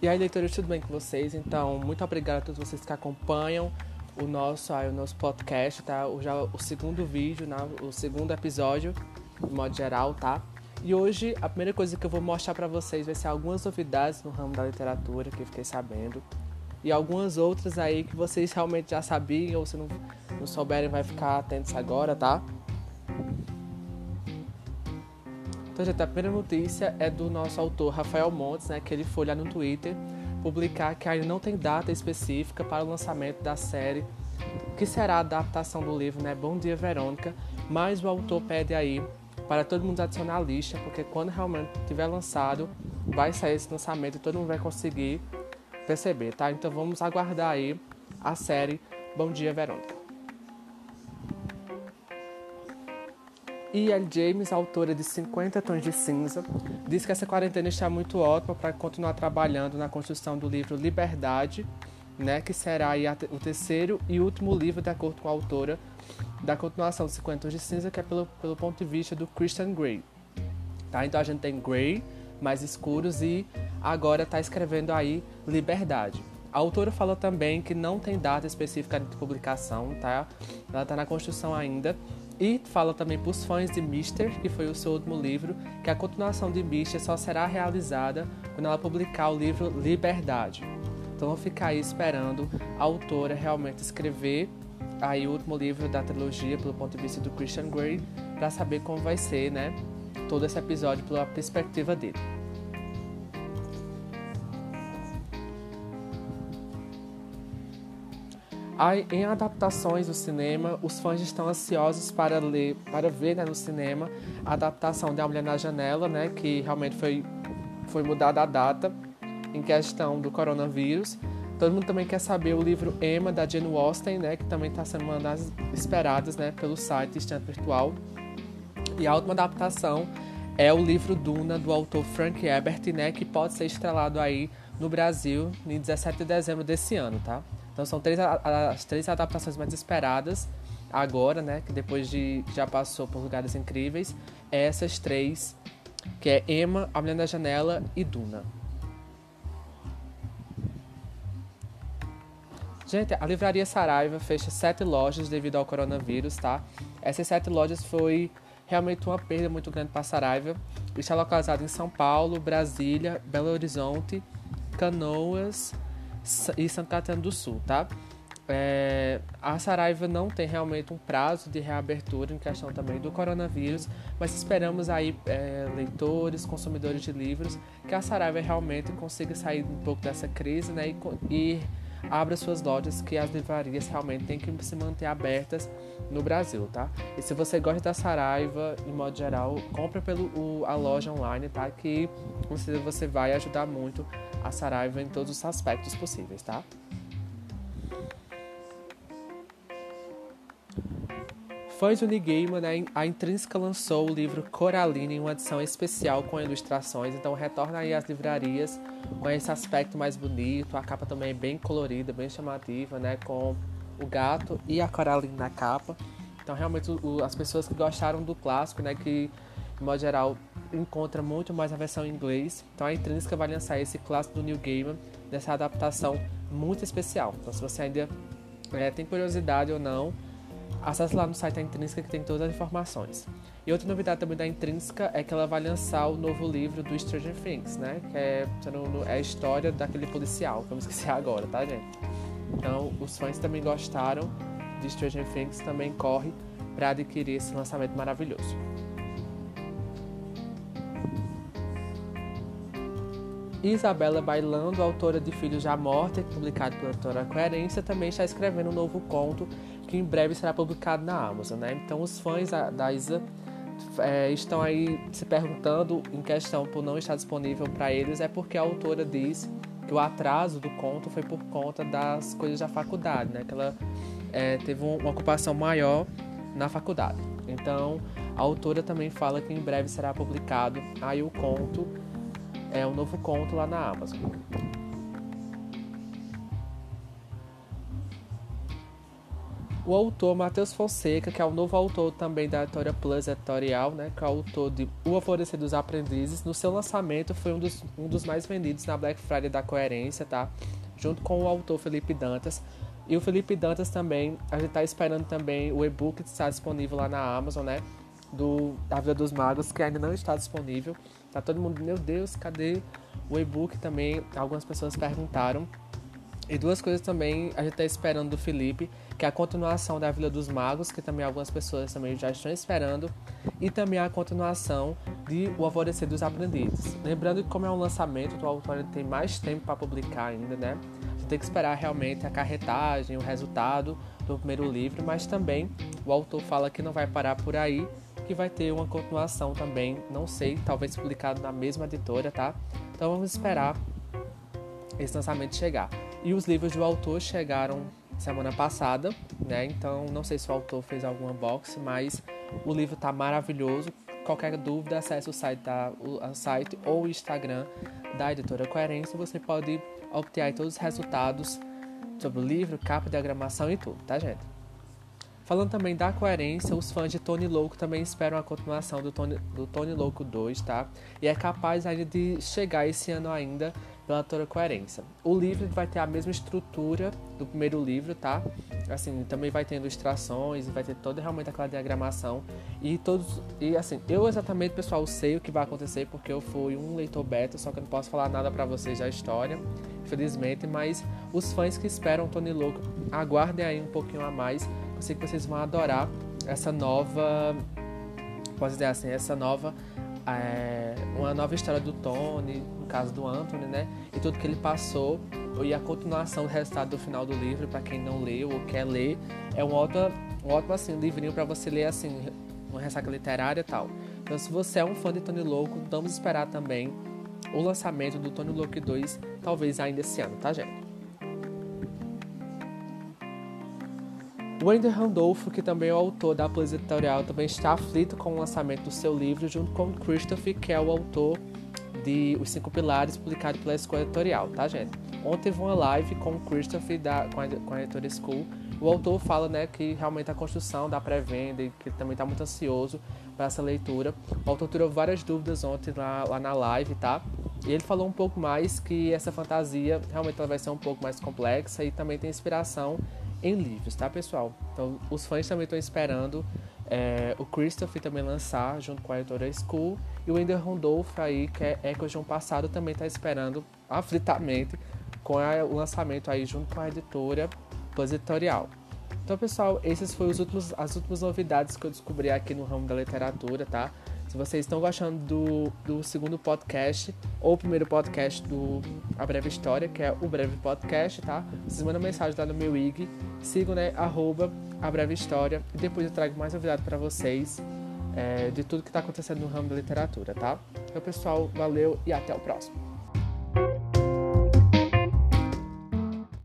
E aí, leitores, tudo bem com vocês? Então, muito obrigado a todos vocês que acompanham o nosso, aí, o nosso podcast, tá? O, já, o segundo vídeo, né? o segundo episódio, de modo geral, tá? E hoje, a primeira coisa que eu vou mostrar para vocês vai ser algumas novidades no ramo da literatura que eu fiquei sabendo. E algumas outras aí que vocês realmente já sabiam ou se não, não souberem, vai ficar atentos agora, tá? Então, gente, a primeira notícia é do nosso autor Rafael Montes, né, que ele foi lá no Twitter publicar que ainda não tem data específica para o lançamento da série, que será a adaptação do livro, né, Bom Dia Verônica, mas o autor pede aí para todo mundo adicionar a lista, porque quando realmente tiver lançado, vai sair esse lançamento e todo mundo vai conseguir perceber, tá? Então vamos aguardar aí a série Bom Dia Verônica. E L. James, autora de 50 Tons de Cinza, diz que essa quarentena está muito ótima para continuar trabalhando na construção do livro Liberdade, né, que será o terceiro e último livro, de acordo com a autora, da continuação de 50 Tons de Cinza, que é pelo, pelo ponto de vista do Christian Grey. Tá? Então a gente tem Grey, mais escuros, e agora está escrevendo aí Liberdade. A autora falou também que não tem data específica de publicação, tá? Ela está na construção ainda, e fala também para os fãs de Mister, que foi o seu último livro, que a continuação de Mister só será realizada quando ela publicar o livro Liberdade. Então vou ficar aí esperando a autora realmente escrever aí o último livro da trilogia pelo ponto de vista do Christian Grey para saber como vai ser, né, todo esse episódio pela perspectiva dele. Em adaptações do cinema, os fãs estão ansiosos para ler, para ver né, no cinema a adaptação de A Mulher na Janela, né, que realmente foi, foi mudada a data em questão do coronavírus. Todo mundo também quer saber o livro Emma, da Jane Austen, né, que também está sendo uma das esperadas né, pelo site Estante Virtual. E a última adaptação é o livro Duna, do autor Frank Herbert, né, que pode ser estrelado aí no Brasil em 17 de dezembro desse ano, tá? Então são três, as três adaptações mais esperadas agora, né? Que depois de já passou por lugares incríveis. Essas três, que é Emma, A Mulher da Janela e Duna. Gente, a livraria Saraiva fecha sete lojas devido ao coronavírus, tá? Essas sete lojas foi realmente uma perda muito grande para a Saraiva. Está localizada em São Paulo, Brasília, Belo Horizonte, Canoas, e Santa Catarina do Sul, tá? É, a Saraiva não tem realmente um prazo de reabertura em questão também do coronavírus, mas esperamos aí é, leitores, consumidores de livros, que a Saraiva realmente consiga sair um pouco dessa crise né, e, e abra suas lojas, que as livrarias realmente têm que se manter abertas no Brasil, tá? E se você gosta da Saraiva, em modo geral, compra pelo o, a loja online, tá? Que você, você vai ajudar muito a Saraiva em todos os aspectos possíveis, tá? Fãs do Nigama, né, a Intrínseca lançou o livro Coraline em uma edição especial com ilustrações, então retorna aí às livrarias com esse aspecto mais bonito, a capa também é bem colorida, bem chamativa, né, com o gato e a Coraline na capa. Então realmente o, as pessoas que gostaram do clássico, né, que de modo geral encontra muito mais a versão em inglês. Então a Intrínseca vai lançar esse clássico do New Gaiman nessa adaptação muito especial. Então se você ainda é, tem curiosidade ou não, acesse lá no site da Intrínseca que tem todas as informações. E outra novidade também da Intrínseca é que ela vai lançar o novo livro do Stranger Things, né? Que é, é a história daquele policial, que eu me esqueci agora, tá, gente? Então, os fãs também gostaram de Stranger Things, também corre para adquirir esse lançamento maravilhoso. Isabela Bailando, autora de Filhos já Morta, publicado pela autora Coerência, também está escrevendo um novo conto que em breve será publicado na Amazon. Né? Então, os fãs da Isa é, estão aí se perguntando em questão por não estar disponível para eles, é porque a autora diz que o atraso do conto foi por conta das coisas da faculdade, né? que ela é, teve uma ocupação maior na faculdade. Então, a autora também fala que em breve será publicado aí o conto é um novo conto lá na Amazon. O autor Matheus Fonseca, que é o novo autor também da editora Plus Editorial, né, que é o autor de O Alvorecer dos Aprendizes, no seu lançamento foi um dos, um dos mais vendidos na Black Friday da Coerência, tá? Junto com o autor Felipe Dantas. E o Felipe Dantas também, a gente tá esperando também o e-book que está disponível lá na Amazon, né? Do Da Vida dos Magos, que ainda não está disponível. Tá todo mundo, meu Deus, cadê o e-book também? Algumas pessoas perguntaram. E duas coisas também a gente está esperando do Felipe, que é a continuação da Vila dos Magos, que também algumas pessoas também já estão esperando, e também a continuação de O Alvorecer dos Aprendizes. Lembrando que como é um lançamento, o autor tem mais tempo para publicar ainda, né? Você tem que esperar realmente a carretagem, o resultado do primeiro livro, mas também o autor fala que não vai parar por aí, que vai ter uma continuação também, não sei, talvez publicado na mesma editora, tá? Então vamos esperar esse lançamento chegar. E os livros do autor chegaram semana passada, né? Então não sei se o autor fez algum unboxing, mas o livro tá maravilhoso. Qualquer dúvida, acesse o site, da, o site ou o Instagram da editora Coerência. Você pode obter todos os resultados sobre o livro, capa, diagramação e tudo, tá, gente? Falando também da coerência, os fãs de Tony Louco também esperam a continuação do Tony, do Tony Louco 2, tá? E é capaz ainda de chegar esse ano ainda pela toda coerência. O livro vai ter a mesma estrutura do primeiro livro, tá? Assim, também vai ter ilustrações, vai ter toda realmente aquela diagramação e todos e assim, eu exatamente, pessoal, sei o que vai acontecer porque eu fui um leitor beta, só que eu não posso falar nada para vocês da história, infelizmente, mas os fãs que esperam Tony Louco, aguardem aí um pouquinho a mais eu sei que vocês vão adorar essa nova, posso dizer assim, essa nova, é, uma nova história do Tony, no caso do Anthony, né? E tudo que ele passou e a continuação do resultado do final do livro, para quem não leu ou quer ler, é um ótimo, um ótimo assim, livrinho para você ler assim, uma ressaca literária e tal. Então, se você é um fã de Tony Louco, vamos esperar também o lançamento do Tony Louco 2, talvez ainda esse ano, tá, gente? Wender Randolph, que também é o autor da Plus Editorial, também está aflito com o lançamento do seu livro, junto com Christopher, que é o autor de Os Cinco Pilares, publicado pela Escola Editorial, tá, gente? Ontem teve uma live com o Christopher, da, com, a, com a editora School. O autor fala né, que realmente a construção da pré-venda e que também está muito ansioso para essa leitura. O autor tirou várias dúvidas ontem lá, lá na live, tá? E ele falou um pouco mais que essa fantasia realmente ela vai ser um pouco mais complexa e também tem inspiração em livros, tá, pessoal? Então, os fãs também estão esperando é, o Christopher também lançar junto com a editora School e o Ender Randolph aí, que é Echoes de um Passado, também está esperando aflitamente com a, o lançamento aí junto com a editora Plus Editorial. Então, pessoal, essas foram os últimos, as últimas novidades que eu descobri aqui no ramo da literatura, tá? Se vocês estão gostando do, do segundo podcast, ou primeiro podcast do A Breve História, que é o Breve Podcast, tá? Vocês mandam mensagem lá no meu IG, sigam, né, arroba A Breve História, e depois eu trago mais novidade para vocês é, de tudo que está acontecendo no ramo da literatura, tá? Então, pessoal, valeu e até o próximo.